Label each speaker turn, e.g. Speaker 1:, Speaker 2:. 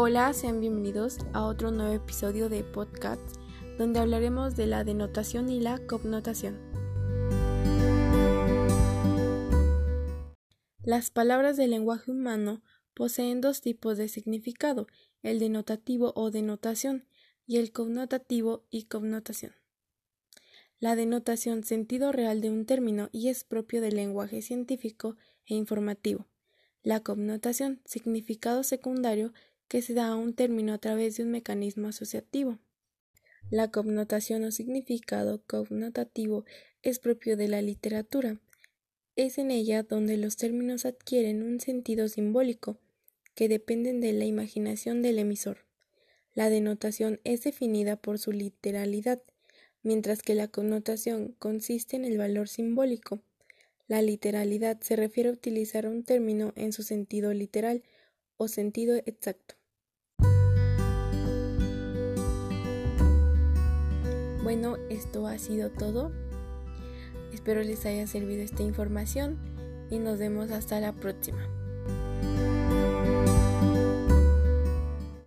Speaker 1: Hola, sean bienvenidos a otro nuevo episodio de podcast donde hablaremos de la denotación y la connotación. Las palabras del lenguaje humano poseen dos tipos de significado, el denotativo o denotación y el connotativo y connotación. La denotación sentido real de un término y es propio del lenguaje científico e informativo. La connotación significado secundario que se da a un término a través de un mecanismo asociativo. La connotación o significado connotativo es propio de la literatura. Es en ella donde los términos adquieren un sentido simbólico, que dependen de la imaginación del emisor. La denotación es definida por su literalidad, mientras que la connotación consiste en el valor simbólico. La literalidad se refiere a utilizar un término en su sentido literal o sentido exacto. Bueno, esto ha sido todo. Espero les haya servido esta información y nos vemos hasta la próxima.